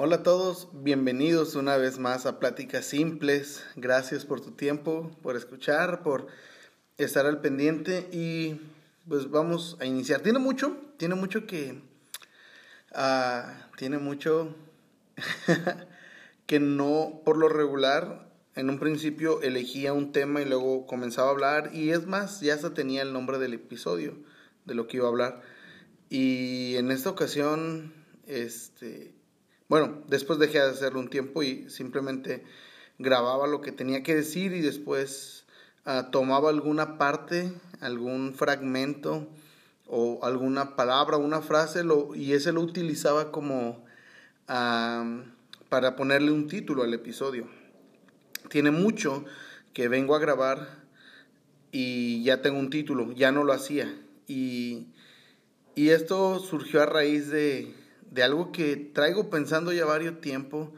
Hola a todos, bienvenidos una vez más a Pláticas Simples. Gracias por tu tiempo, por escuchar, por estar al pendiente y pues vamos a iniciar. Tiene mucho, tiene mucho que... Uh, tiene mucho que no, por lo regular, en un principio elegía un tema y luego comenzaba a hablar y es más, ya se tenía el nombre del episodio, de lo que iba a hablar. Y en esta ocasión, este, bueno, después dejé de hacerlo un tiempo y simplemente grababa lo que tenía que decir y después uh, tomaba alguna parte, algún fragmento o alguna palabra, una frase lo, y ese lo utilizaba como para ponerle un título al episodio. Tiene mucho que vengo a grabar y ya tengo un título, ya no lo hacía. Y, y esto surgió a raíz de, de algo que traigo pensando ya varios tiempo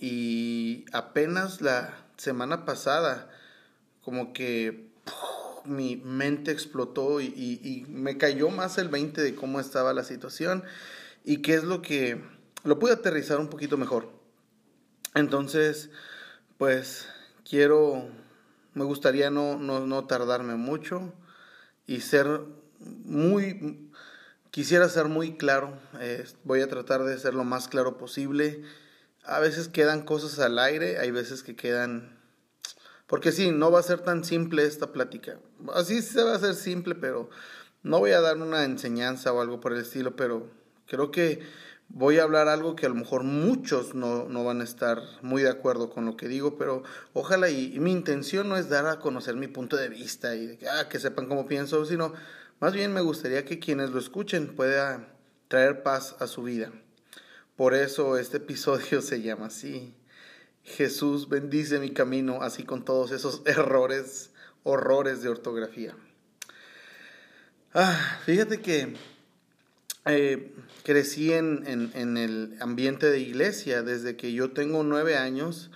y apenas la semana pasada como que mi mente explotó y, y, me cayó más el 20 de cómo estaba la situación y qué es lo que lo pude aterrizar un poquito mejor. Entonces, pues quiero, me gustaría no, no, no tardarme mucho y ser muy Quisiera ser muy claro, eh, voy a tratar de ser lo más claro posible. A veces quedan cosas al aire, hay veces que quedan... Porque sí, no va a ser tan simple esta plática. Así se va a hacer simple, pero no voy a dar una enseñanza o algo por el estilo, pero creo que voy a hablar algo que a lo mejor muchos no, no van a estar muy de acuerdo con lo que digo, pero ojalá y, mi intención no es dar a conocer mi punto de vista y ah, que sepan cómo pienso, sino más bien me gustaría que quienes lo escuchen pueda traer paz a su vida. Por eso este episodio se llama así. Jesús bendice mi camino, así con todos esos errores, horrores de ortografía. Ah, fíjate que eh, crecí en, en, el ambiente de iglesia desde que yo tengo nueve años.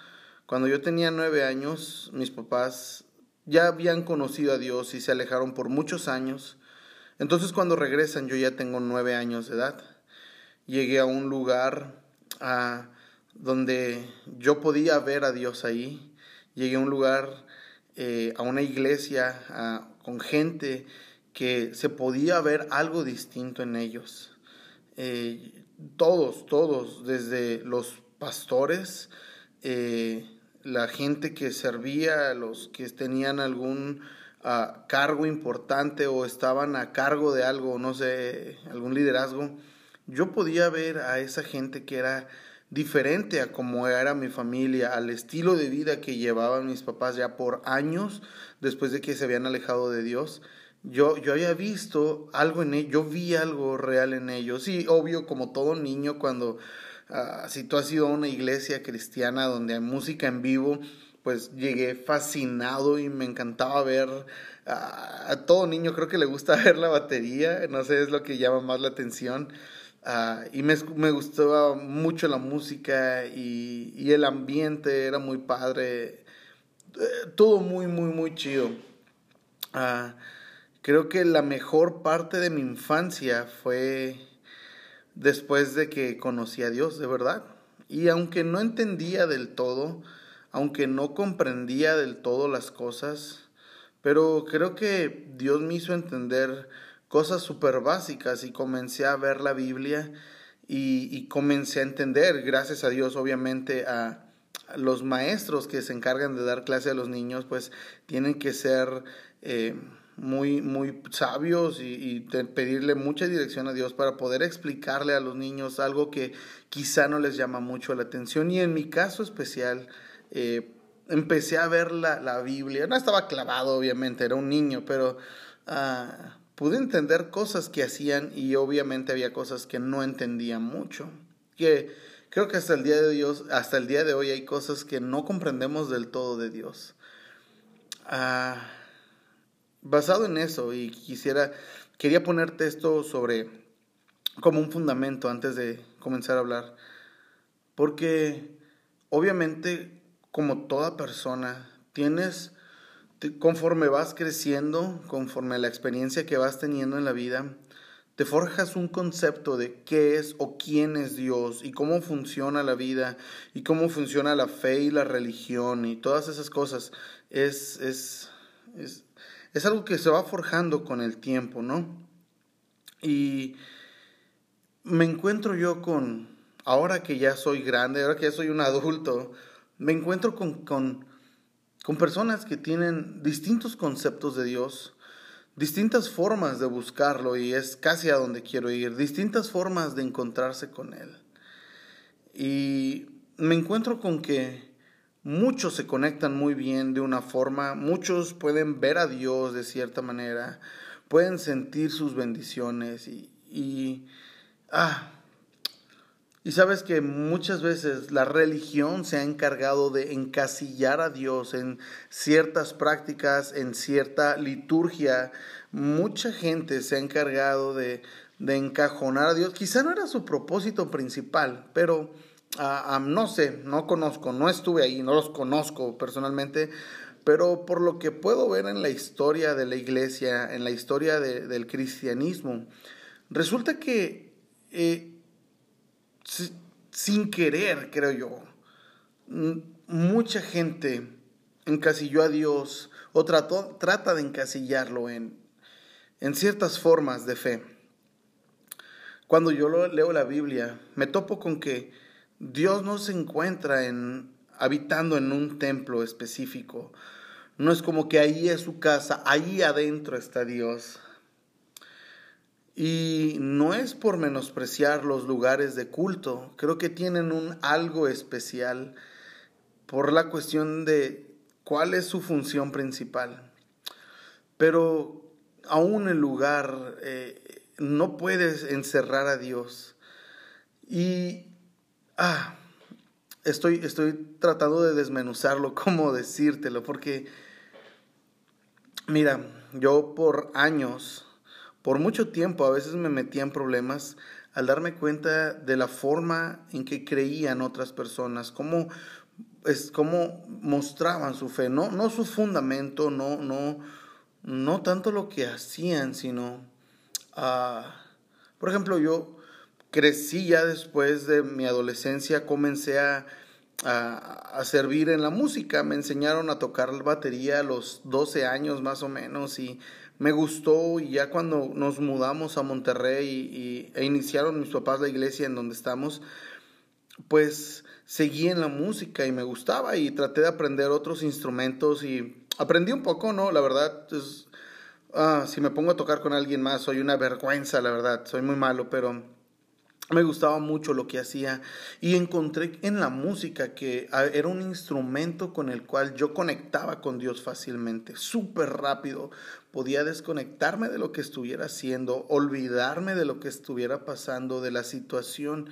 Cuando yo tenía nueve años, mis papás ya habían conocido a Dios y se alejaron por muchos años. Entonces cuando regresan, yo ya tengo nueve años de edad. Llegué a un lugar a, donde yo podía ver a Dios ahí. Llegué a un lugar, eh, a una iglesia, con gente que se podía ver algo distinto en ellos. Eh, todos, todos, desde los pastores, eh, la gente que servía, los que tenían algún a cargo importante o estaban a cargo de algo, no sé, algún liderazgo, yo podía ver a esa gente que era diferente a como era mi familia, al estilo de vida que llevaban mis papás ya por años después de que se habían alejado de Dios. Yo, yo había visto algo en ellos, yo vi algo real en ellos. Sí, obvio, como todo niño, cuando uh, si tú has ido a una iglesia cristiana donde hay música en vivo, pues llegué fascinado y me encantaba ver a, todo niño, creo que le gusta ver la batería, no sé, es lo que llama más la atención. Uh, y me, me, gustaba mucho la música y, y el ambiente era muy padre, eh, todo muy, muy, muy chido. Uh, creo que la mejor parte de mi infancia fue después de que conocí a Dios, de verdad. Y aunque no entendía del todo, aunque no comprendía del todo las cosas, pero creo que Dios me hizo entender cosas súper básicas y comencé a ver la Biblia y, comencé a entender, gracias a Dios obviamente, a, los maestros que se encargan de dar clase a los niños, pues tienen que ser eh, muy, muy sabios y, pedirle mucha dirección a Dios para poder explicarle a los niños algo que quizá no les llama mucho la atención. Y en mi caso especial, eh, empecé a ver la, la, Biblia. No estaba clavado, obviamente, era un niño, pero uh, pude entender cosas que hacían y obviamente había cosas que no entendía mucho. Que creo que hasta el día de Dios, hasta el día de hoy hay cosas que no comprendemos del todo de Dios. Uh, basado en eso, y quisiera, quería ponerte esto sobre como un fundamento antes de comenzar a hablar. Porque obviamente como toda persona, tienes, conforme vas creciendo, conforme la experiencia que vas teniendo en la vida, te forjas un concepto de qué es o quién es Dios y cómo funciona la vida y cómo funciona la fe y la religión y todas esas cosas. Es, es, es, es algo que se va forjando con el tiempo, ¿no? Y me encuentro yo con, ahora que ya soy grande, ahora que ya soy un adulto, me encuentro con, con, con personas que tienen distintos conceptos de Dios, distintas formas de buscarlo y es casi a donde quiero ir, distintas formas de encontrarse con Él. Y me encuentro con que muchos se conectan muy bien de una forma, muchos pueden ver a Dios de cierta manera, pueden sentir sus bendiciones y, ah, y sabes que muchas veces la religión se ha encargado de encasillar a Dios en ciertas prácticas, en cierta liturgia. Mucha gente se ha encargado de, encajonar a Dios. Quizá no era su propósito principal, pero no sé, no conozco, no estuve ahí, no los conozco personalmente, pero por lo que puedo ver en la historia de la iglesia, en la historia del cristianismo, resulta que... Eh, sin querer, creo yo, mucha gente encasilló a Dios o trató, trata de encasillarlo en, en ciertas formas de fe. Cuando yo leo la Biblia, me topo con que Dios no se encuentra en, habitando en un templo específico. No es como que ahí es su casa, ahí adentro está Dios. Y no es por menospreciar los lugares de culto, creo que tienen un algo especial por la cuestión de cuál es su función principal. Pero aún el lugar eh, no puedes encerrar a Dios. Y ah, estoy, estoy tratando de desmenuzarlo, cómo decírtelo, porque mira, yo por años por mucho tiempo a veces me metía en problemas al darme cuenta de la forma en que creían otras personas, cómo, es, cómo mostraban su fe, no, no su fundamento, no, no, no tanto lo que hacían, sino, uh, por ejemplo, yo crecí ya después de mi adolescencia, comencé a, a, servir en la música, me enseñaron a tocar la batería a los 12 años más o menos y me gustó y ya cuando nos mudamos a Monterrey y, e iniciaron mis papás la iglesia en donde estamos, pues seguí en la música y me gustaba y traté de aprender otros instrumentos y aprendí un poco, ¿no? La verdad, es, ah, si me pongo a tocar con alguien más, soy una vergüenza, la verdad, soy muy malo, pero me gustaba mucho lo que hacía y encontré en la música que ah, era un instrumento con el cual yo conectaba con Dios fácilmente, súper rápido. Podía desconectarme de lo que estuviera haciendo, olvidarme de lo que estuviera pasando, de la situación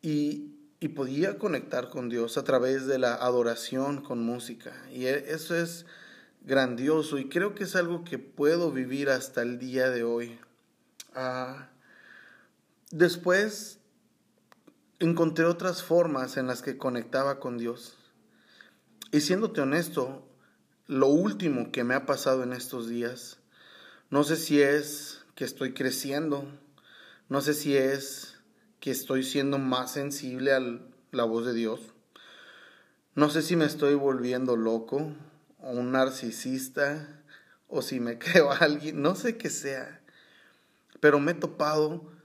y, y podía conectar con Dios a través de la adoración con música. Y e, eso es grandioso y creo que es algo que puedo vivir hasta el día de hoy. Ah, Después encontré otras formas en las que conectaba con Dios. Y siéndote honesto, lo último que me ha pasado en estos días, no sé si es que estoy creciendo, no sé si es que estoy siendo más sensible a la voz de Dios, no sé si me estoy volviendo loco o un narcisista o si me creo a alguien, no sé qué sea, pero me he topado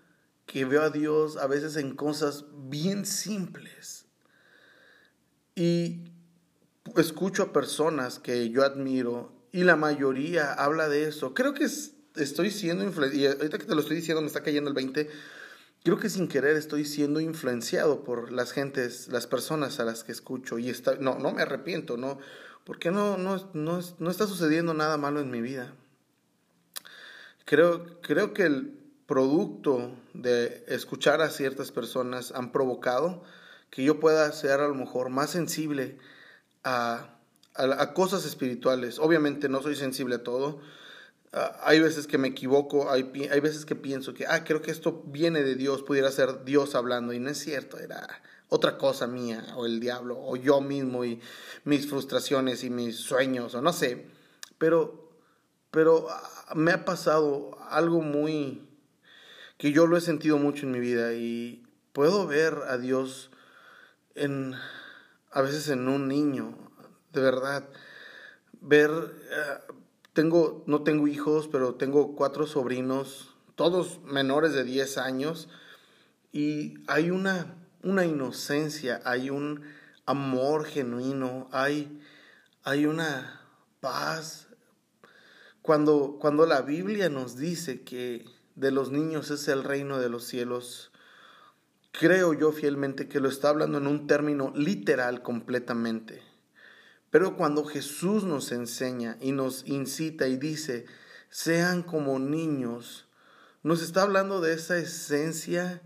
que veo a Dios a veces en cosas bien simples. Y escucho a personas que yo admiro y la mayoría habla de eso. Creo que estoy siendo influenciado, y ahorita que te lo estoy diciendo me está cayendo el 20, creo que sin querer estoy siendo influenciado por las gentes, las personas a las que escucho y está, no, no me arrepiento, no, porque no, no, no, no está sucediendo nada malo en mi vida. Creo, creo que el, producto de escuchar a ciertas personas han provocado que yo pueda ser a lo mejor más sensible a, a, cosas espirituales. Obviamente no soy sensible a todo. Ah, hay veces que me equivoco, hay, hay veces que pienso que, ah, creo que esto viene de Dios, pudiera ser Dios hablando, y no es cierto, era otra cosa mía, o el diablo, o yo mismo, y mis frustraciones y mis sueños, o no sé. Pero, pero ah, me ha pasado algo muy, que yo lo he sentido mucho en mi vida y puedo ver a Dios en a veces en un niño, de verdad, ver eh, tengo no tengo hijos, pero tengo cuatro sobrinos, todos menores de 10 años y hay una una inocencia, hay un amor genuino, hay, hay una paz. Cuando, cuando la Biblia nos dice que de los niños es el reino de los cielos, creo yo fielmente que lo está hablando en un término literal completamente. Pero cuando Jesús nos enseña y nos incita y dice, sean como niños, nos está hablando de esa esencia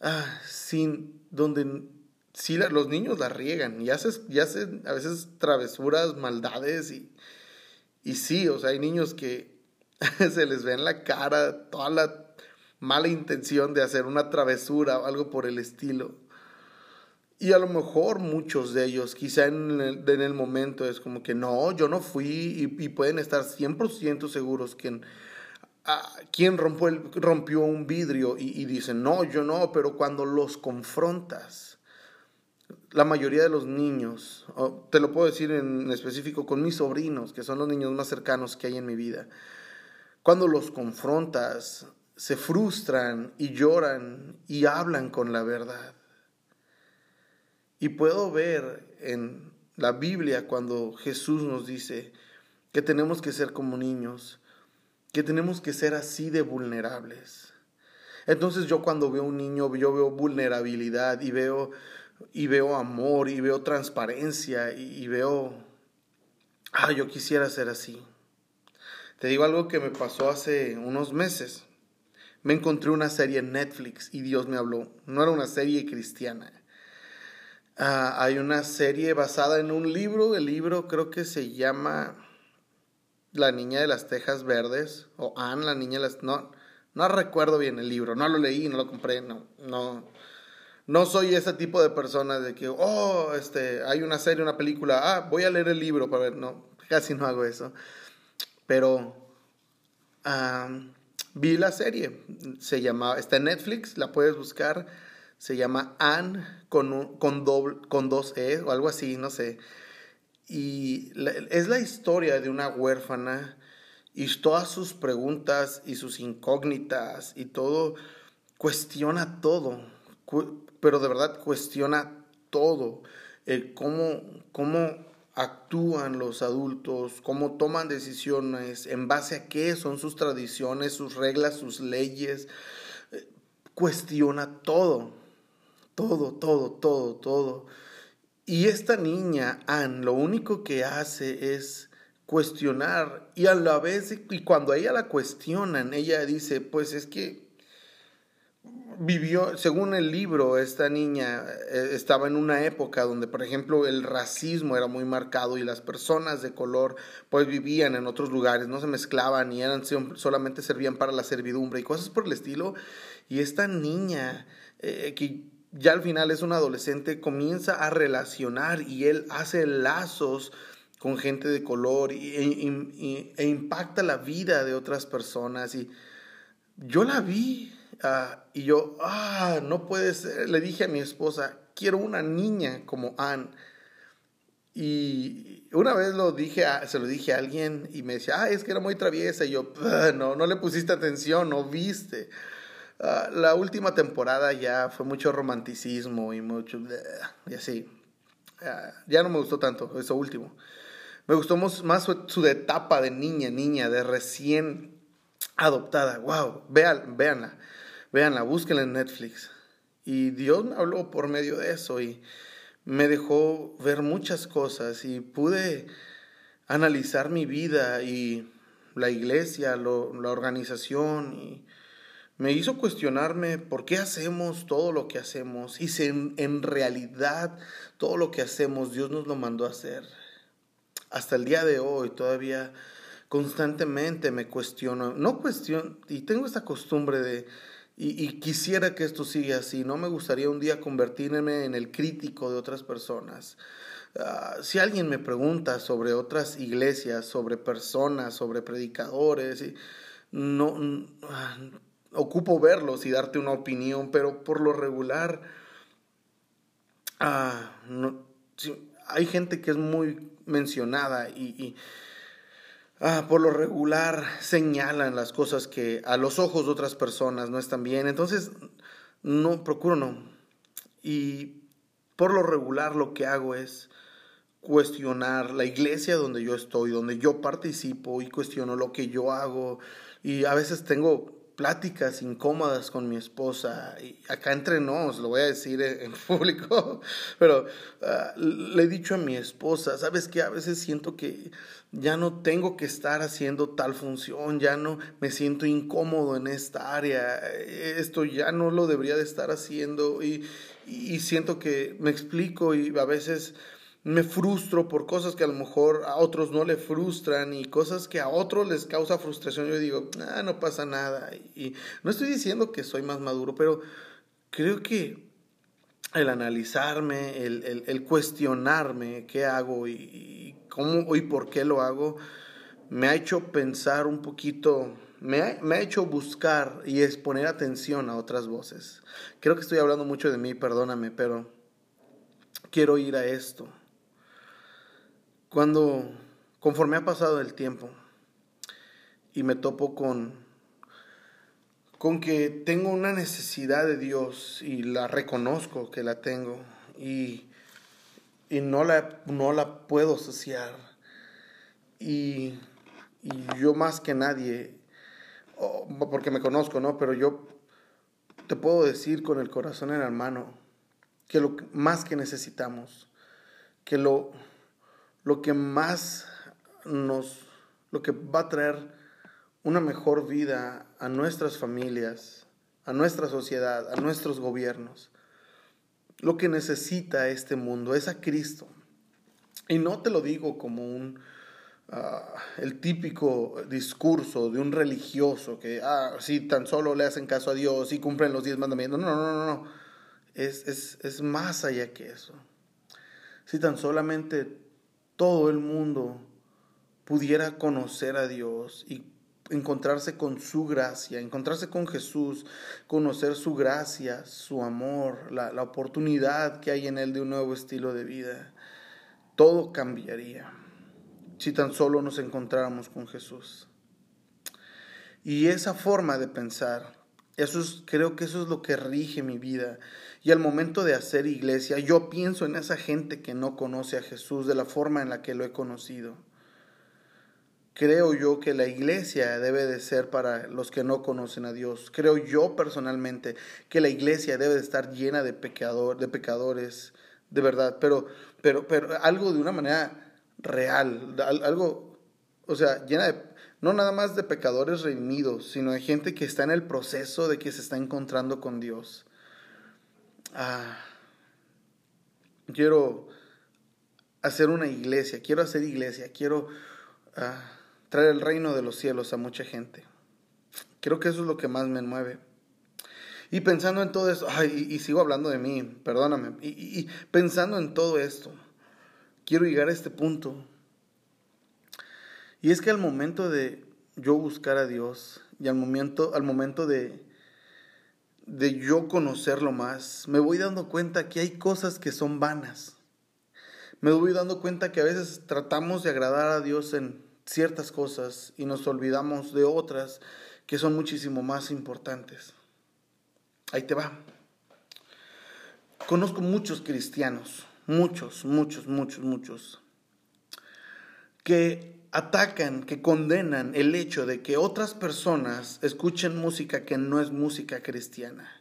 ah, sin donde sí los niños la riegan y hacen, y a veces travesuras, maldades y, y sí, o sea, hay niños que se les ve en la cara toda la mala intención de hacer una travesura o algo por el estilo. Y a lo mejor muchos de ellos, quizá en el, en el momento es como que no, yo no fui y, y pueden estar 100% seguros que quién rompió, el, rompió un vidrio y, dicen, no, yo no, pero cuando los confrontas, la mayoría de los niños, te lo puedo decir en específico con mis sobrinos, que son los niños más cercanos que hay en mi vida, cuando los confrontas, se frustran y lloran y hablan con la verdad. Y puedo ver en la Biblia cuando Jesús nos dice que tenemos que ser como niños, que tenemos que ser así de vulnerables. Entonces yo cuando veo un niño, yo veo vulnerabilidad y veo, y veo amor y veo transparencia y, veo, ah, yo quisiera ser así. Te digo algo que me pasó hace unos meses. Me encontré una serie en Netflix y Dios me habló. No era una serie cristiana. Ah, hay una serie basada en un libro. El libro creo que se llama la niña de las tejas verdes, o Anne, la niña de las... No, no recuerdo bien el libro, no lo leí, no lo compré, no, no, no soy ese tipo de persona de que, oh, este, hay una serie, una película, ah, voy a leer el libro para ver, no, casi no hago eso. Pero vi la serie, se llama, está en Netflix, la puedes buscar, se llama Anne con, con, doble, con dos E o algo así, no sé. Y es la historia de una huérfana y todas sus preguntas y sus incógnitas y todo, cuestiona todo, pero de verdad cuestiona todo, cómo, cómo actúan los adultos, cómo toman decisiones, en base a qué son sus tradiciones, sus reglas, sus leyes, cuestiona todo, todo, todo, todo, todo. Y esta niña, Anne, lo único que hace es cuestionar y a la vez, y cuando a ella la cuestionan, ella dice, pues es que vivió, según el libro, esta niña eh, estaba en una época donde, por ejemplo, el racismo era muy marcado y las personas de color pues vivían en otros lugares, no se mezclaban y eran solamente servían para la servidumbre y cosas por el estilo. Y esta niña eh, que ya al final es un adolescente, comienza a relacionar y él hace lazos con gente de color y, e, e impacta la vida de otras personas. Y yo la vi ah, y yo, ah, no puede ser. Le dije a mi esposa, quiero una niña como Anne. Y una vez lo dije se lo dije a alguien y me decía, ah, es que era muy traviesa. Y yo, no, no le pusiste atención, no viste. Ah, la última temporada ya fue mucho romanticismo y mucho... y así. Ah, ya no me gustó tanto eso último. Me gustó más su, etapa de niña, niña, de recién adoptada. ¡Wow! Vean, véanla, véanla, búsquenla en Netflix. Y Dios me habló por medio de eso y me dejó ver muchas cosas y pude analizar mi vida y la iglesia, la organización y me hizo cuestionarme por qué hacemos todo lo que hacemos y si en, realidad todo lo que hacemos Dios nos lo mandó a hacer. Hasta el día de hoy todavía constantemente me cuestiono, no cuestiono, y tengo esta costumbre de, y, quisiera que esto siga así, no me gustaría un día convertirme en el crítico de otras personas. Ah, si alguien me pregunta sobre otras iglesias, sobre personas, sobre predicadores, no, ocupo verlos y darte una opinión, pero por lo regular, ah, hay gente que es muy mencionada y, ah, por lo regular señalan las cosas que a los ojos de otras personas no están bien. Entonces, no, procuro no. Y por lo regular lo que hago es cuestionar la iglesia donde yo estoy, donde yo participo y cuestiono lo que yo hago. Y a veces tengo pláticas incómodas con mi esposa. Y acá entre nos, lo voy a decir en público, pero ah, le he dicho a mi esposa, sabes que a veces siento que ya no tengo que estar haciendo tal función, ya no me siento incómodo en esta área, esto ya no lo debería de estar haciendo y, y siento que me explico y a veces me frustro por cosas que a lo mejor a otros no le frustran y cosas que a otros les causa frustración. Yo digo, ah, no pasa nada. Y no estoy diciendo que soy más maduro, pero creo que el analizarme, el, cuestionarme qué hago y, cómo y por qué lo hago, me ha hecho pensar un poquito, me ha, hecho buscar y es poner atención a otras voces. Creo que estoy hablando mucho de mí, perdóname, pero quiero ir a esto cuando, conforme ha pasado el tiempo y me topo con, con que tengo una necesidad de Dios y la reconozco que la tengo y, y no, la, no la puedo saciar. Y, y yo más que nadie, porque me conozco, ¿no? Pero yo te puedo decir con el corazón en la mano que lo más que necesitamos, que lo lo que más nos, lo que va a traer una mejor vida a nuestras familias, a nuestra sociedad, a nuestros gobiernos. Lo que necesita este mundo es a Cristo. Y no te lo digo como un, ah, el típico discurso de un religioso que, ah, si tan solo le hacen caso a Dios y cumplen los diez mandamientos. No, no, no, no. Es, es, es más allá que eso. Si tan solamente todo el mundo pudiera conocer a Dios y encontrarse con su gracia, encontrarse con Jesús, conocer su gracia, su amor, la, oportunidad que hay en Él de un nuevo estilo de vida, todo cambiaría si tan solo nos encontráramos con Jesús. Y esa forma de pensar, eso creo que eso es lo que rige mi vida. Y al momento de hacer iglesia, yo pienso en esa gente que no conoce a Jesús de la forma en la que lo he conocido. Creo yo que la iglesia debe de ser para los que no conocen a Dios. Creo yo personalmente que la iglesia debe de estar llena de, pecador, de pecadores, de verdad, pero, pero, pero algo de una manera real, algo, o sea, llena de, no nada más de pecadores redimidos, sino de gente que está en el proceso de que se está encontrando con Dios. Ah, quiero hacer una iglesia, quiero hacer iglesia, quiero ah, traer el reino de los cielos a mucha gente. Creo que eso es lo que más me mueve. Y pensando en todo esto, ay, y, sigo hablando de mí, perdóname, y, pensando en todo esto, quiero llegar a este punto. Y es que al momento de yo buscar a Dios y al momento, al momento de, de yo conocerlo más, me voy dando cuenta que hay cosas que son vanas. Me voy dando cuenta que a veces tratamos de agradar a Dios en ciertas cosas y nos olvidamos de otras que son muchísimo más importantes. Ahí te va. Conozco muchos cristianos, muchos, muchos, muchos, muchos, que atacan, que condenan el hecho de que otras personas escuchen música que no es música cristiana.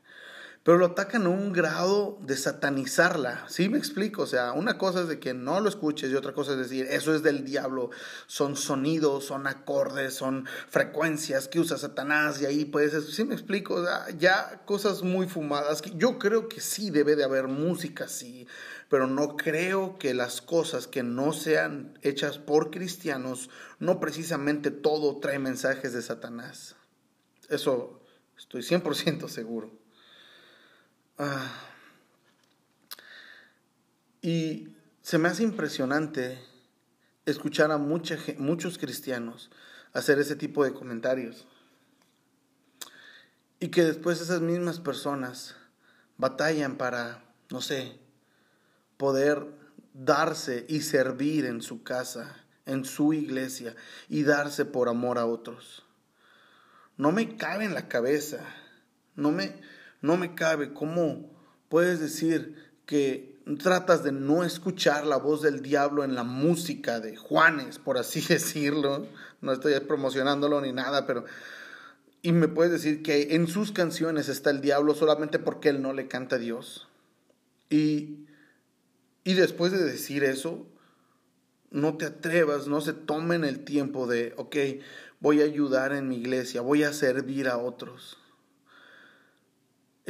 Pero lo atacan a un grado de satanizarla. ¿Sí me explico? O sea, una cosa es de que no lo escuches y otra cosa es decir, eso es del diablo. Son sonidos, son acordes, son frecuencias que usa Satanás y ahí puedes... ¿Sí me explico? O sea, ya cosas muy fumadas. Yo creo que sí debe de haber música así pero no creo que las cosas que no sean hechas por cristianos, no precisamente todo trae mensajes de Satanás. Eso estoy 100% seguro. Ah. Y se me hace impresionante escuchar a muchos cristianos hacer ese tipo de comentarios. Y que después esas mismas personas batallan para, no sé, poder darse y servir en su casa, en su iglesia y darse por amor a otros. No me cabe en la cabeza, no me, no me cabe cómo puedes decir que tratas de no escuchar la voz del diablo en la música de Juanes, por así decirlo. No estoy promocionándolo ni nada, pero y me puedes decir que en sus canciones está el diablo solamente porque él no le canta a Dios. Y, y después de decir eso, no te atrevas, no se tomen el tiempo de, ok, voy a ayudar en mi iglesia, voy a servir a otros.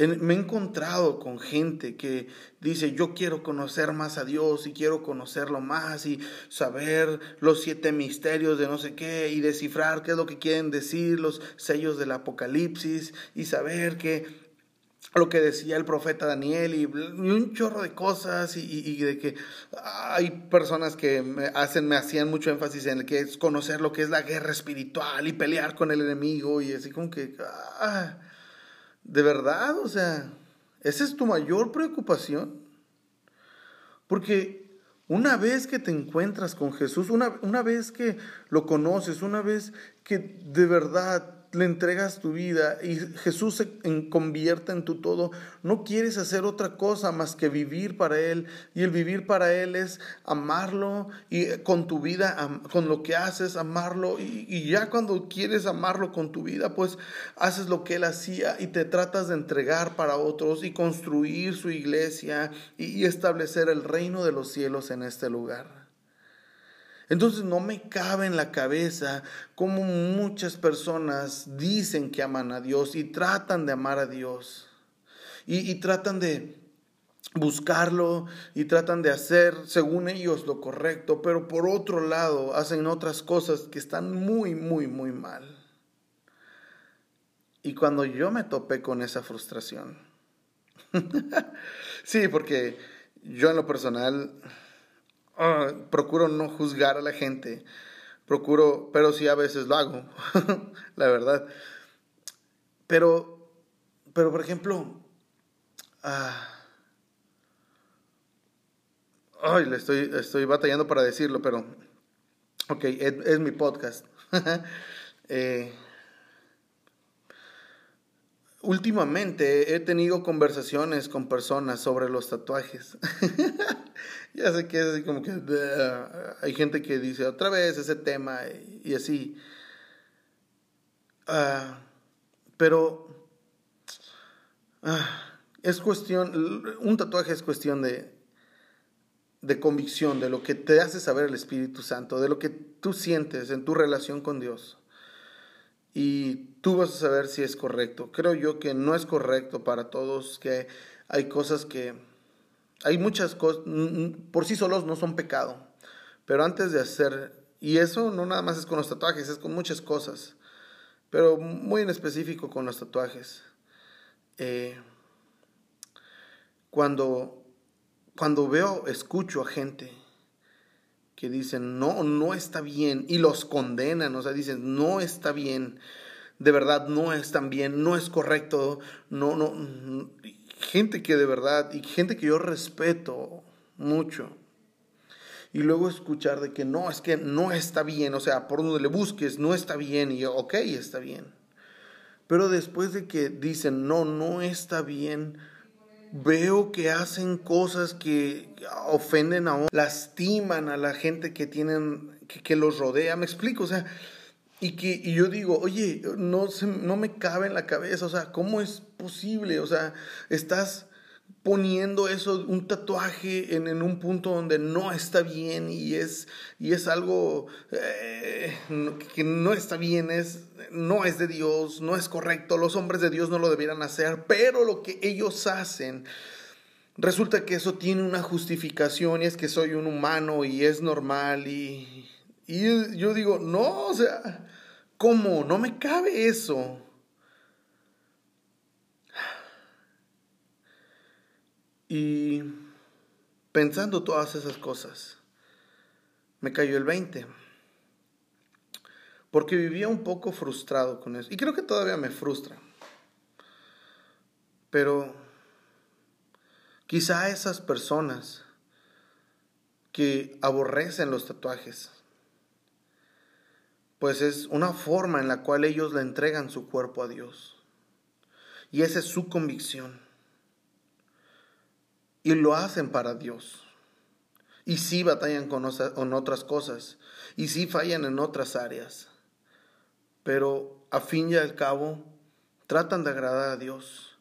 Me he encontrado con gente que dice, yo quiero conocer más a Dios y quiero conocerlo más y saber los siete misterios de no sé qué y descifrar qué es lo que quieren decir los sellos del Apocalipsis y saber que lo que decía el profeta Daniel y, un chorro de cosas y, de que hay personas que me hacen me hacían mucho énfasis en el que es conocer lo que es la guerra espiritual y pelear con el enemigo y así como que ah, ¿De verdad? O sea, ¿esa es tu mayor preocupación? Porque una vez que te encuentras con Jesús, una, una vez que lo conoces, una vez que de verdad le entregas tu vida y Jesús se convierte en tu todo, no quieres hacer otra cosa más que vivir para Él. Y el vivir para Él es amarlo y con tu vida, con lo que haces, amarlo. Y, ya cuando quieres amarlo con tu vida, pues haces lo que Él hacía y te tratas de entregar para otros y construir su iglesia y establecer el reino de los cielos en este lugar. Entonces no me cabe en la cabeza cómo muchas personas dicen que aman a Dios y tratan de amar a Dios. Y, tratan de buscarlo y tratan de hacer según ellos lo correcto, pero por otro lado hacen otras cosas que están muy, muy, muy mal. Y cuando yo me topé con esa frustración, sí, porque yo en lo personal Ah, procuro no juzgar a la gente, procuro, pero sí a veces lo hago, la verdad. Pero, pero por ejemplo, ah, ay, le estoy, estoy batallando para decirlo, pero, ok, es, mi podcast. eh, Últimamente he tenido conversaciones con personas sobre los tatuajes. ya sé que es así como que hay gente que dice otra vez ese tema y, así. Ah, pero ah, es cuestión, un tatuaje es cuestión de, de convicción, de lo que te hace saber el Espíritu Santo, de lo que tú sientes en tu relación con Dios y tú vas a saber si es correcto. Creo yo que no es correcto para todos, que hay cosas que, hay muchas cosas, por sí solos no son pecado, pero antes de hacer, y eso no nada más es con los tatuajes, es con muchas cosas, pero muy en específico con los tatuajes. Eh, cuando, cuando veo, escucho a gente que dicen, no, no está bien, y los condenan, o sea, dicen, no está bien, de verdad no tan bien, no es correcto, no, no, gente que de verdad, y gente que yo respeto mucho, y luego escuchar de que no, es que no está bien, o sea, por donde le busques, no está bien, y yo, ok, está bien. Pero después de que dicen, no, no está bien, veo que hacen cosas que ofenden a lastiman a la gente que tienen que, los rodea, me explico, o sea, y que y yo digo, oye, no se, no me cabe en la cabeza, o sea, ¿cómo es posible? O sea, estás poniendo eso, un tatuaje en, en, un punto donde no está bien y es, y es algo eh, que no está bien, es, no es de Dios, no es correcto, los hombres de Dios no lo debieran hacer, pero lo que ellos hacen, resulta que eso tiene una justificación y es que soy un humano y es normal y, y yo digo, no, o sea, ¿cómo? No me cabe eso. Y pensando todas esas cosas, me cayó el 20. Porque vivía un poco frustrado con eso. Y creo que todavía me frustra. Pero quizá esas personas que aborrecen los tatuajes, pues es una forma en la cual ellos le entregan su cuerpo a Dios. Y esa es su convicción. Y lo hacen para Dios. Y sí batallan con, otras cosas. Y sí fallan en otras áreas. Pero a fin y al cabo tratan de agradar a Dios.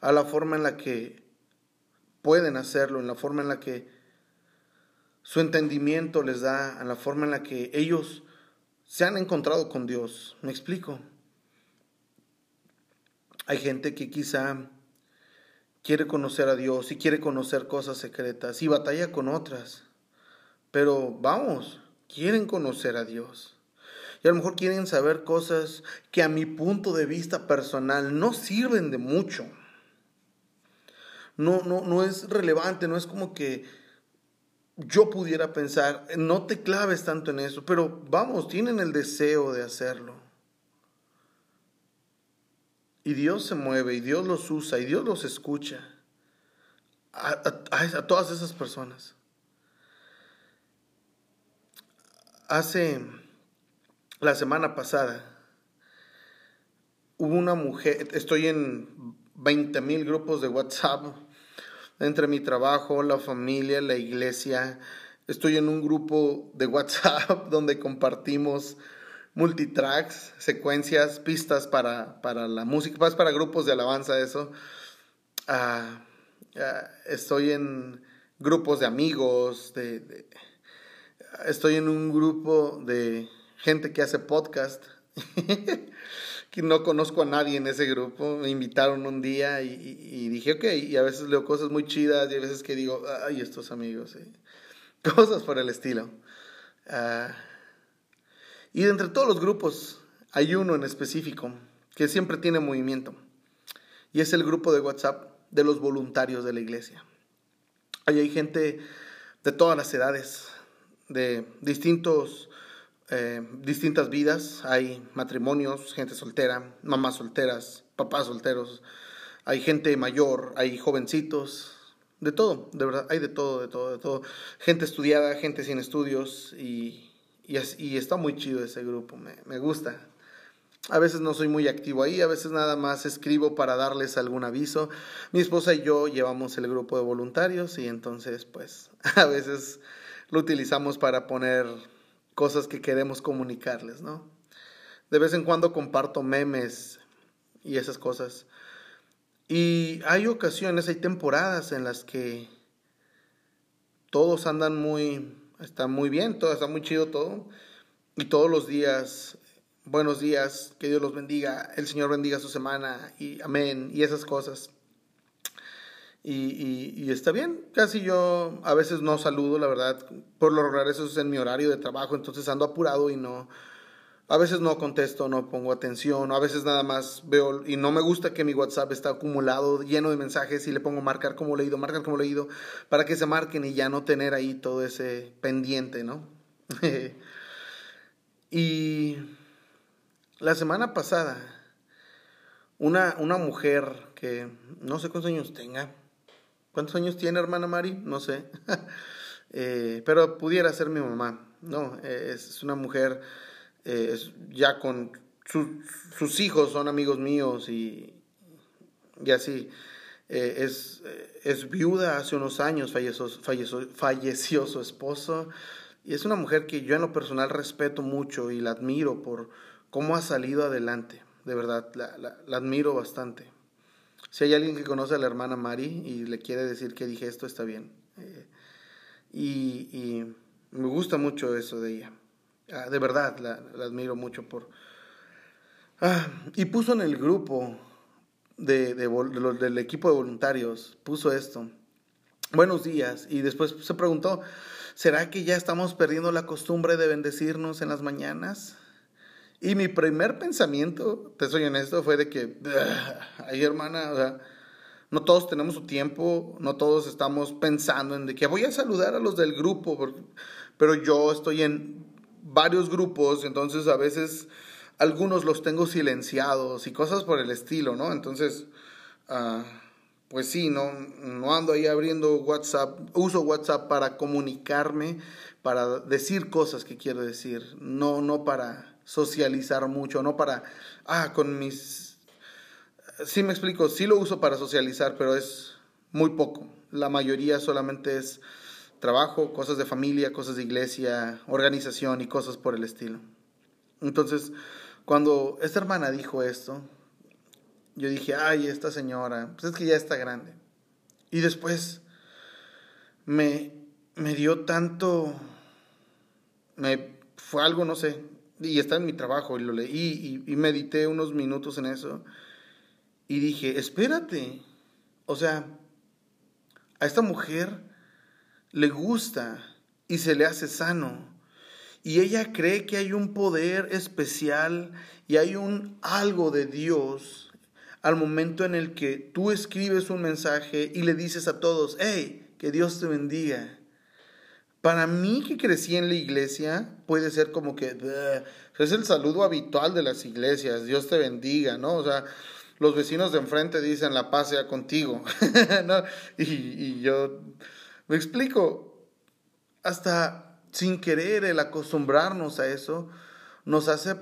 A la forma en la que pueden hacerlo, en la forma en la que su entendimiento les da, en la forma en la que ellos se han encontrado con Dios. ¿Me explico? Hay gente que quizá quiere conocer a Dios y quiere conocer cosas secretas y batalla con otras. Pero vamos, quieren conocer a Dios. Y a lo mejor quieren saber cosas que a mi punto de vista personal no sirven de mucho. No, no, no es relevante, no es como que yo pudiera pensar, no te claves tanto en eso, pero vamos, tienen el deseo de hacerlo. Y Dios se mueve, y Dios los usa, y Dios los escucha. A, todas esas personas. Hace la semana pasada hubo una mujer, estoy en 20 mil grupos de WhatsApp entre mi trabajo, la familia, la iglesia. Estoy en un grupo de WhatsApp donde compartimos multitracks, secuencias, pistas para, para la música, para, para grupos de alabanza, eso. Ah, ah, estoy en grupos de amigos, estoy en un grupo de gente que hace podcast. no conozco a nadie en ese grupo, me invitaron un día y, dije, ok, y a veces leo cosas muy chidas y a veces que digo, ay, estos amigos, cosas por el estilo. Ah, y de entre todos los grupos hay uno en específico que siempre tiene movimiento y es el grupo de WhatsApp de los voluntarios de la iglesia. Ahí hay gente de todas las edades, de distintos eh, distintas vidas, hay matrimonios, gente soltera, mamás solteras, papás solteros, hay gente mayor, hay jovencitos, de todo, de verdad, hay de todo, de todo, de todo. Gente estudiada, gente sin estudios y, y, está muy chido ese grupo, me, me gusta. A veces no soy muy activo ahí, a veces nada más escribo para darles algún aviso. Mi esposa y yo llevamos el grupo de voluntarios y entonces pues a veces lo utilizamos para poner cosas que queremos comunicarles, ¿no? De vez en cuando comparto memes y esas cosas. Y hay ocasiones, hay temporadas en las que todos andan muy, muy bien, todo está muy chido todo. Y todos los días, buenos días, que Dios los bendiga, el Señor bendiga su semana y amén y esas cosas. Y, está bien, casi yo a veces no saludo, la verdad, por lo regular eso es en mi horario de trabajo, entonces ando apurado y no, a veces no contesto, no pongo atención, a veces nada más veo, y no me gusta que mi WhatsApp está acumulado, lleno de mensajes y le pongo marcar como leído, marcar como leído, para que se marquen y ya no tener ahí todo ese pendiente, ¿no? y la semana pasada, una, una mujer que no sé cuántos años tenga, ¿Cuántos años tiene hermana Mari? No sé. Eh, pero pudiera ser mi mamá. No, es una mujer eh, ya con sus hijos son amigos míos y, y así. Eh, es, es, viuda hace unos años, falleció, su esposo. Y es una mujer que yo en lo personal respeto mucho y la admiro por cómo ha salido adelante. De verdad, la, la admiro bastante. Si hay alguien que conoce a la hermana Mari y le quiere decir que dije esto, está bien. Eh, y, me gusta mucho eso de ella. Ah, de verdad, la, admiro mucho por... Ah, y puso en el grupo de, del equipo de voluntarios, puso esto. Buenos días. Y después se preguntó, ¿será que ya estamos perdiendo la costumbre de bendecirnos en las mañanas? Y mi primer pensamiento, te soy honesto, fue de que, ay hermana, no todos tenemos su tiempo, no todos estamos pensando en de que voy a saludar a los del grupo, pero yo estoy en varios grupos, entonces a veces algunos los tengo silenciados y cosas por el estilo, ¿no? Entonces, uh, pues sí, no, no ando ahí abriendo WhatsApp, uso WhatsApp para comunicarme, para decir cosas que quiero decir, no, no para socializar mucho, no para, ah, con mis... Sí me explico, sí lo uso para socializar, pero es muy poco. La mayoría solamente es trabajo, cosas de familia, cosas de iglesia, organización y cosas por el estilo. Entonces, cuando esta hermana dijo esto, yo dije, ay, esta señora, pues es que ya está grande. Y después me, me dio tanto, me, fue algo, no sé, y está en mi trabajo, y lo leí y, medité unos minutos en eso, y dije, espérate, o sea, a esta mujer le gusta y se le hace sano. Y ella cree que hay un poder especial y hay un algo de Dios al momento en el que tú escribes un mensaje y le dices a todos, hey, que Dios te bendiga. Para mí que crecí en la iglesia, puede ser como que es el saludo habitual de las iglesias, Dios te bendiga, ¿no? O sea, los vecinos de enfrente dicen la paz sea contigo. Y, y yo me explico, hasta sin querer el acostumbrarnos a eso, nos hace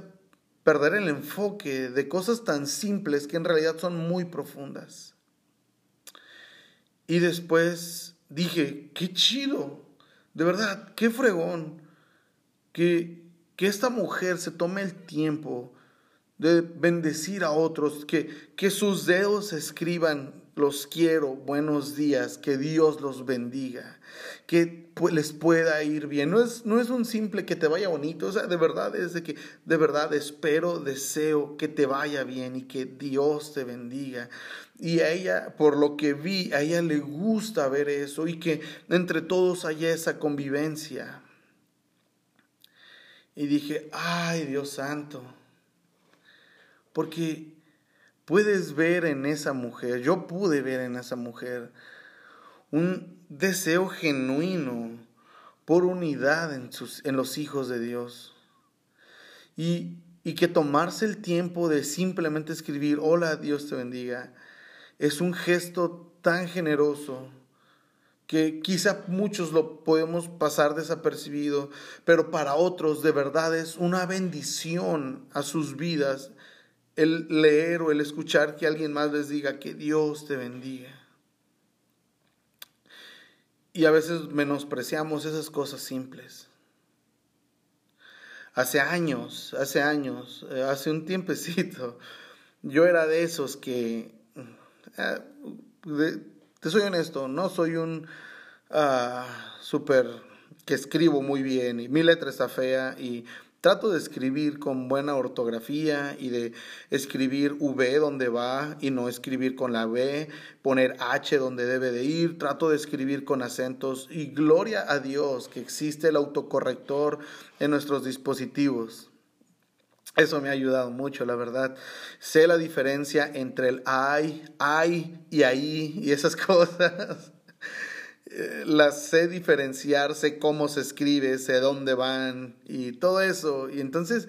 perder el enfoque de cosas tan simples que en realidad son muy profundas. Y después dije, qué chido, de verdad, qué fregón, que, que esta mujer se tome el tiempo de bendecir a otros, que, que sus dedos escriban los quiero, buenos días, que Dios los bendiga, que les pueda ir bien. No es, no es un simple que te vaya bonito, o sea, de verdad es de que, de verdad espero, deseo que te vaya bien y que Dios te bendiga. Y a ella, por lo que vi, a ella le gusta ver eso y que entre todos haya esa convivencia. Y dije, ay Dios santo, porque puedes ver en esa mujer, yo pude ver en esa mujer un deseo genuino por unidad en, los hijos de Dios. Y, y que tomarse el tiempo de simplemente escribir, hola, Dios te bendiga, es un gesto tan generoso que quizá muchos lo podemos pasar desapercibido, pero para otros de verdad es una bendición a sus vidas el leer o el escuchar que alguien más les diga que Dios te bendiga. Y a veces menospreciamos esas cosas simples. Hace años, hace años, eh, hace un tiempecito, yo era de esos que, eh, te soy honesto, no soy un uh, súper que escribo muy bien y mi letra está fea y Trato de escribir con buena ortografía y de escribir V donde va y no escribir con la B, poner H donde debe de ir. Trato de escribir con acentos y gloria a Dios que existe el autocorrector en nuestros dispositivos. Eso me ha ayudado mucho, la verdad. Sé la diferencia entre el ay, ay y ahí y esas cosas. Las sé diferenciar, sé cómo se escribe, sé dónde van y todo eso. Y entonces,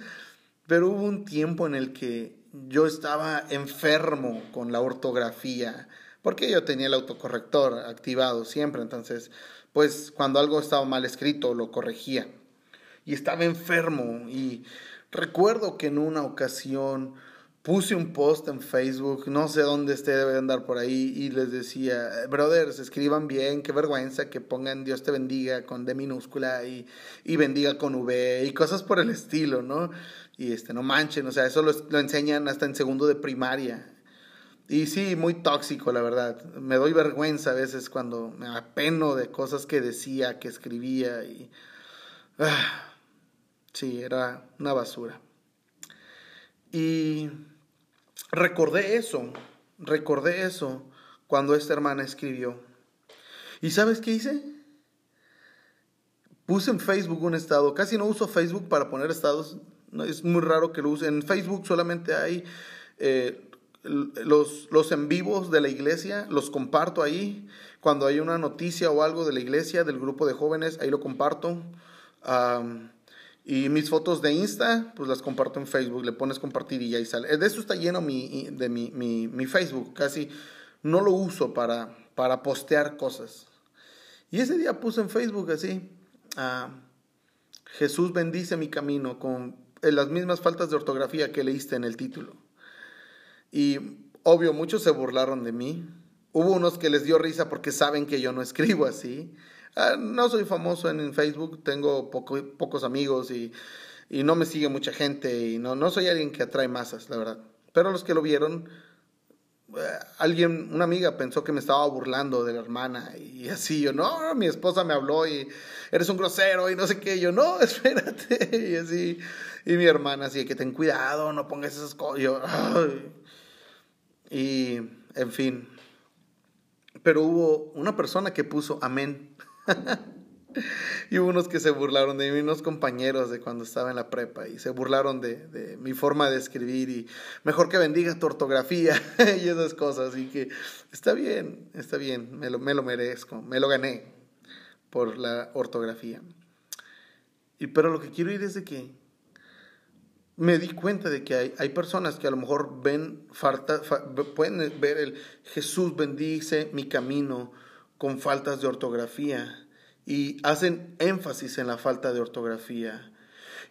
pero hubo un tiempo en el que yo estaba enfermo con la ortografía, porque yo tenía el autocorrector activado siempre, entonces, pues cuando algo estaba mal escrito, lo corregía. Y estaba enfermo y recuerdo que en una ocasión puse un post en Facebook, no sé dónde esté, debe andar por ahí, y les decía, brothers, escriban bien, qué vergüenza que pongan Dios te bendiga con D minúscula y, y bendiga con V y cosas por el estilo, ¿no? Y este, no manchen, o sea, eso lo, enseñan hasta en segundo de primaria. Y sí, muy tóxico, la verdad. Me doy vergüenza a veces cuando me apeno de cosas que decía, que escribía y... Ah, sí, era una basura. Y recordé eso, recordé eso cuando esta hermana escribió. ¿Y sabes qué hice? Puse en Facebook un estado. Casi no uso Facebook para poner estados. Es muy raro que lo use. En Facebook solamente hay eh, los, los en vivos de la iglesia. Los comparto ahí. Cuando hay una noticia o algo de la iglesia, del grupo de jóvenes, ahí lo comparto. Y mis fotos de Insta, pues las comparto en Facebook, le pones compartir y ahí sale. De eso está lleno mi, de mi, mi, Facebook, casi no lo uso para, para postear cosas. Y ese día puse en Facebook así, Jesús bendice mi camino con las mismas faltas de ortografía que leíste en el título. Y obvio, muchos se burlaron de mí. Hubo unos que les dio risa porque saben que yo no escribo así. Ah, no soy famoso en, Facebook, tengo pocos amigos y, no me sigue mucha gente y no, no soy alguien que atrae masas, la verdad. Pero los que lo vieron, eh, alguien, una amiga pensó que me estaba burlando de la hermana y así, yo, no, mi esposa me habló y eres un grosero y no sé qué, yo, no, espérate, y así, y mi hermana así, que ten cuidado, no pongas esas cosas, yo, y en fin, pero hubo una persona que puso amén. y hubo unos que se burlaron de mí, unos compañeros de cuando estaba en la prepa, y se burlaron de, mi forma de escribir, y mejor que bendiga tu ortografía y esas cosas, y que está bien, está bien, me lo, me lo merezco, me lo gané por la ortografía. Y pero lo que quiero ir es de que me di cuenta de que hay, hay personas que a lo mejor ven, falta, pueden ver el Jesús bendice mi camino con faltas de ortografía y hacen énfasis en la falta de ortografía.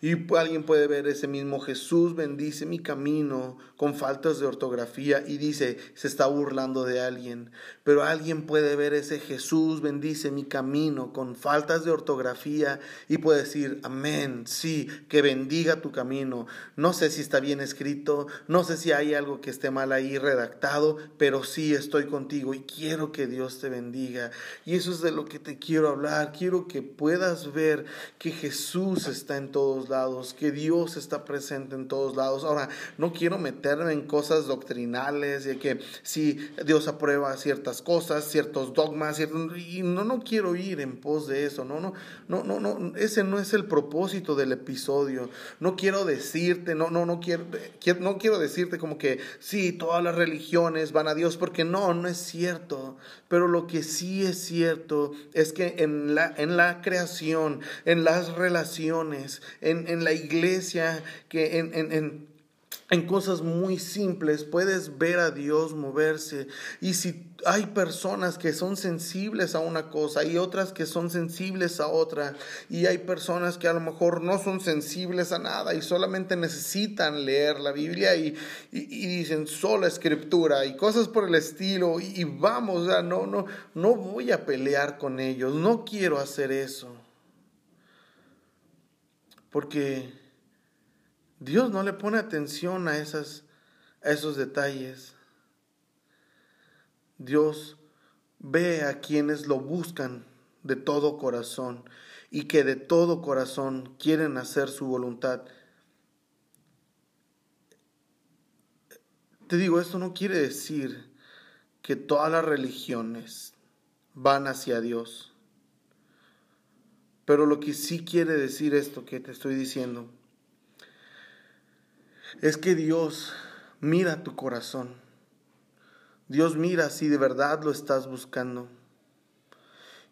Y alguien puede ver ese mismo Jesús bendice mi camino con faltas de ortografía y dice, se está burlando de alguien. Pero alguien puede ver ese Jesús bendice mi camino con faltas de ortografía y puede decir, amén, sí, que bendiga tu camino. No sé si está bien escrito, no sé si hay algo que esté mal ahí redactado, pero sí estoy contigo y quiero que Dios te bendiga. Y eso es de lo que te quiero hablar. Quiero que puedas ver que Jesús está en todos lados que Dios está presente en todos lados. Ahora, no quiero meterme en cosas doctrinales, de que si Dios aprueba ciertas cosas, ciertos dogmas, y no, no quiero ir en pos de eso, no, no, no, no, no, ese no es el propósito del episodio. No quiero decirte, no, no, no quiero, no quiero decirte como que sí, todas las religiones van a Dios, porque no, no es cierto. Pero lo que sí es cierto es que en la, en la creación, en las relaciones, en, en, la iglesia, que en, en, en cosas muy simples puedes ver a Dios moverse. Y si hay personas que son sensibles a una cosa y otras que son sensibles a otra, y hay personas que a lo mejor no son sensibles a nada y solamente necesitan leer la Biblia y, y, dicen sola escritura y cosas por el estilo, y, y vamos, no, no, no voy a pelear con ellos, no quiero hacer eso. Porque Dios no le pone atención a, esas, a esos detalles. Dios ve a quienes lo buscan de todo corazón y que de todo corazón quieren hacer su voluntad. Te digo, esto no quiere decir que todas las religiones van hacia Dios. Pero lo que sí quiere decir esto que te estoy diciendo es que Dios mira tu corazón. Dios mira si de verdad lo estás buscando.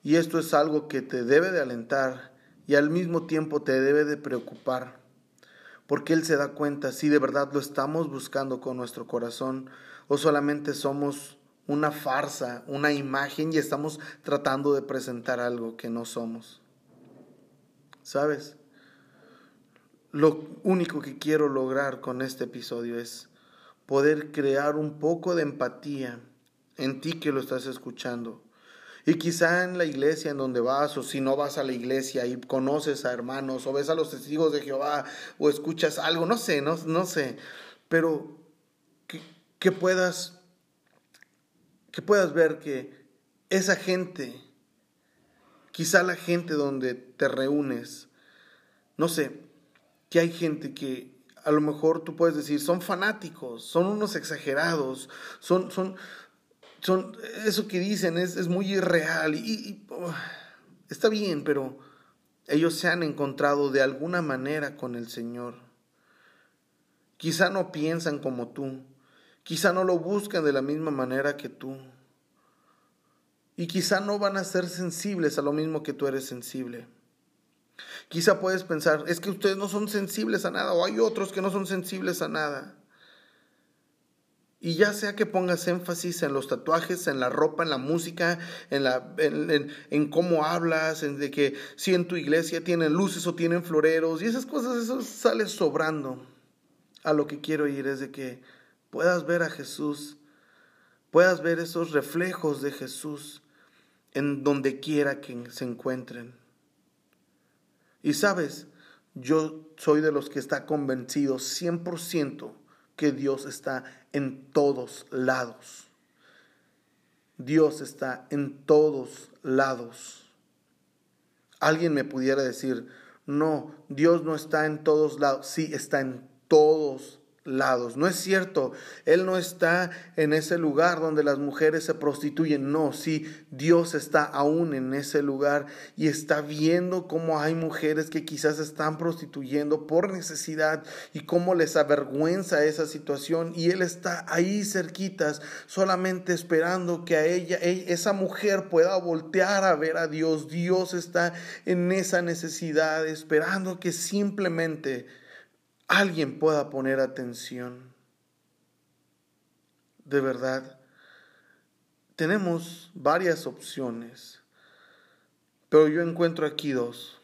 Y esto es algo que te debe de alentar y al mismo tiempo te debe de preocupar. Porque Él se da cuenta si de verdad lo estamos buscando con nuestro corazón o solamente somos una farsa, una imagen y estamos tratando de presentar algo que no somos. ¿Sabes? Lo único que quiero lograr con este episodio es poder crear un poco de empatía en ti que lo estás escuchando. Y quizá en la iglesia en donde vas, o si no vas a la iglesia y conoces a hermanos, o ves a los testigos de Jehová, o escuchas algo, no sé, no, no sé, pero que, que puedas, que puedas ver que esa gente Quizá la gente donde te reúnes, no sé, que hay gente que a lo mejor tú puedes decir, son fanáticos, son unos exagerados, son, son, son, eso que dicen es, es muy irreal y, está bien, pero ellos se han encontrado de alguna manera con el Señor. Quizá no piensan como tú, quizá no lo buscan de la misma manera que tú. Y quizá no van a ser sensibles a lo mismo que tú eres sensible. Quizá puedes pensar, es que ustedes no son sensibles a nada, o hay otros que no son sensibles a nada. Y ya sea que pongas énfasis en los tatuajes, en la ropa, en la música, en, la, en, cómo hablas, en de que si en tu iglesia tienen luces o tienen floreros, y esas cosas, eso sale sobrando. A lo que quiero ir es de que puedas ver a Jesús, puedas ver esos reflejos de Jesús en donde quiera que se encuentren. Y sabes, yo soy de los que está convencido 100% que Dios está en todos lados. Dios está en todos lados. Alguien me pudiera decir, no, Dios no está en todos lados. Sí, está en todos lados. No es cierto, Él no está en ese lugar donde las mujeres se prostituyen. No, sí, Dios está aún en ese lugar y está viendo cómo hay mujeres que quizás están prostituyendo por necesidad y cómo les avergüenza esa situación. Y Él está ahí cerquitas, solamente esperando que a ella, esa mujer pueda voltear a ver a Dios. Dios está en esa necesidad, esperando que simplemente alguien pueda poner atención. De verdad, tenemos varias opciones, pero yo encuentro aquí dos.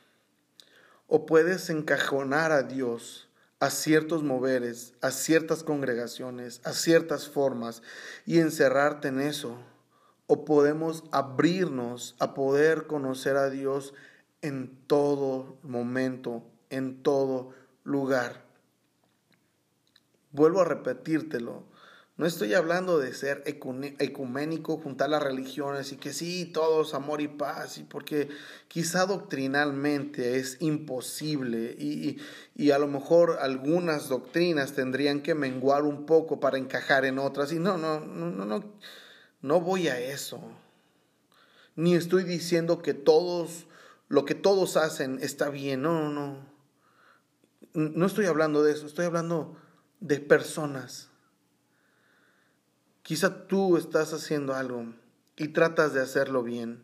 O puedes encajonar a Dios a ciertos moveres, a ciertas congregaciones, a ciertas formas y encerrarte en eso. O podemos abrirnos a poder conocer a Dios en todo momento, en todo lugar. Vuelvo a repetírtelo. No estoy hablando de ser ecuménico, juntar las religiones y que sí, todos amor y paz, y porque quizá doctrinalmente es imposible y, y, a lo mejor algunas doctrinas tendrían que menguar un poco para encajar en otras. Y no, no, no, no, no, no voy a eso. Ni estoy diciendo que todos, lo que todos hacen está bien. No, no, no. No estoy hablando de eso, estoy hablando de personas. Quizá tú estás haciendo algo y tratas de hacerlo bien,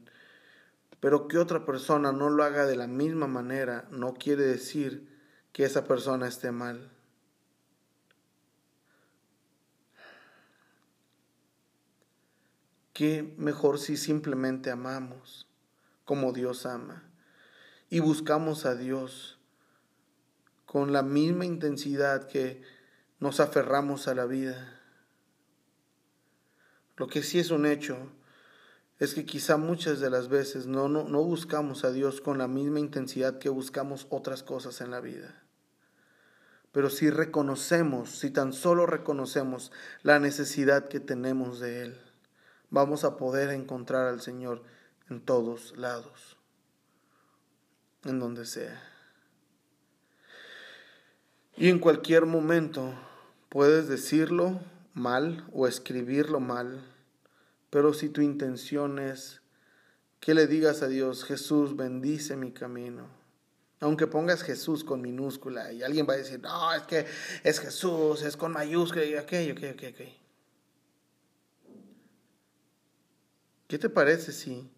pero que otra persona no lo haga de la misma manera no quiere decir que esa persona esté mal. ¿Qué mejor si simplemente amamos como Dios ama y buscamos a Dios con la misma intensidad que nos aferramos a la vida. Lo que sí es un hecho es que quizá muchas de las veces no, no, no buscamos a Dios con la misma intensidad que buscamos otras cosas en la vida. Pero si reconocemos, si tan solo reconocemos la necesidad que tenemos de Él, vamos a poder encontrar al Señor en todos lados, en donde sea. Y en cualquier momento Puedes decirlo mal o escribirlo mal, pero si tu intención es que le digas a Dios, Jesús, bendice mi camino. Aunque pongas Jesús con minúscula y alguien va a decir, no, es que es Jesús, es con mayúscula aquello, ok, ok, ok. ¿Qué te parece si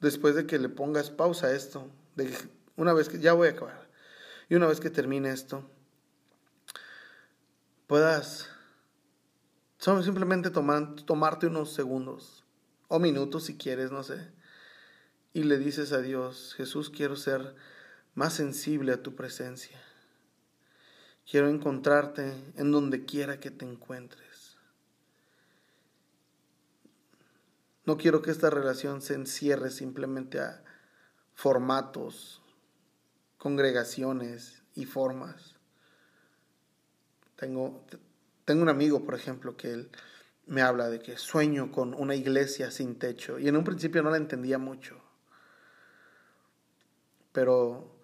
después de que le pongas pausa a esto, de una vez que ya voy a acabar, y una vez que termine esto, puedas simplemente tomar, tomarte unos segundos o minutos si quieres, no sé, y le dices a Dios, Jesús, quiero ser más sensible a tu presencia. Quiero encontrarte en donde quiera que te encuentres. No quiero que esta relación se encierre simplemente a formatos, congregaciones y formas. Tengo, tengo un amigo, por ejemplo, que él me habla de que sueño con una iglesia sin techo. Y en un principio no la entendía mucho. Pero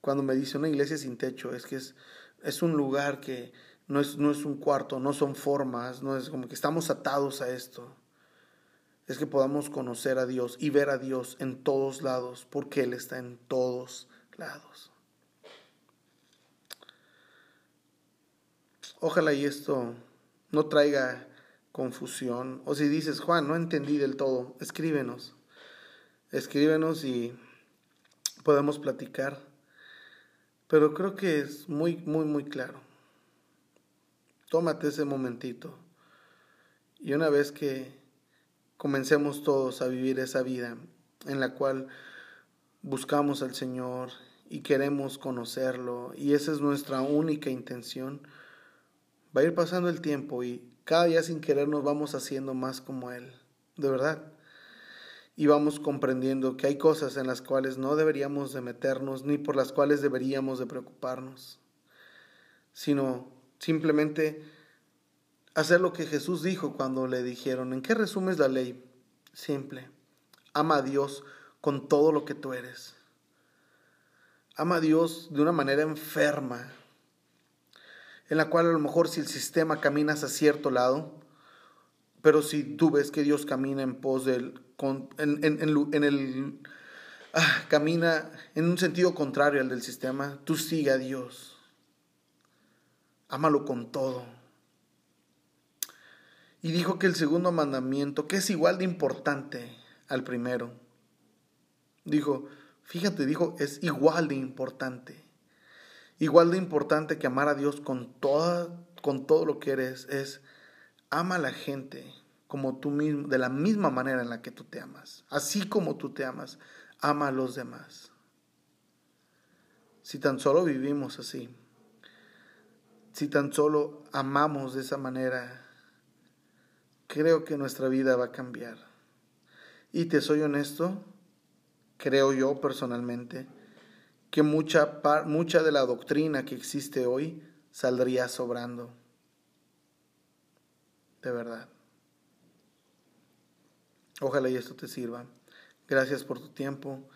cuando me dice una iglesia sin techo, es que es, es un lugar que no es, no es un cuarto, no son formas, no es como que estamos atados a esto. Es que podamos conocer a Dios y ver a Dios en todos lados, porque Él está en todos lados. Ojalá y esto no traiga confusión. O si dices, Juan, no entendí del todo, escríbenos. Escríbenos y podemos platicar. Pero creo que es muy, muy, muy claro. Tómate ese momentito Y una vez que comencemos todos a vivir esa vida en la cual buscamos al Señor y queremos conocerlo, y esa es nuestra única intención, va a ir pasando el tiempo y cada día sin querer nos vamos haciendo más como Él, de verdad. Y vamos comprendiendo que hay cosas en las cuales no deberíamos de meternos ni por las cuales deberíamos de preocuparnos, sino simplemente hacer lo que Jesús dijo cuando le dijeron, ¿en qué resumes la ley? Simple, ama a Dios con todo lo que tú eres. Ama a Dios de una manera enferma, en la cual a lo mejor si el sistema camina hacia cierto lado, pero si tú ves que Dios camina en pos del, en, en, el, ah, camina en un sentido contrario al del sistema, tú sigue a Dios. Ámalo con todo. Y dijo que el segundo mandamiento, que es igual de importante al primero, dijo, fíjate, dijo, es igual de importante. Igual de importante que amar a Dios con, toda, con todo lo que eres es ama a la gente como tú mismo, de la misma manera en la que tú te amas. Así como tú te amas, ama a los demás. Si tan solo vivimos así, si tan solo amamos de esa manera, creo que nuestra vida va a cambiar. Y te soy honesto, creo yo personalmente, que mucha, mucha de la doctrina que existe hoy saldría sobrando. De verdad. Ojalá y esto te sirva. Gracias por tu tiempo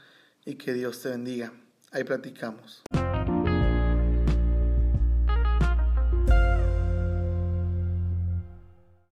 y que Dios te bendiga. Ahí platicamos.